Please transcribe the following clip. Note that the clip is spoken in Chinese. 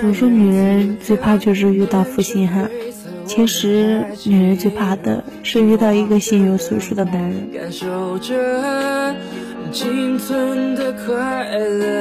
总说女人最怕就是遇到负心汉，其实女人最怕的是遇到一个心有所属的男人。感受着仅存的快乐。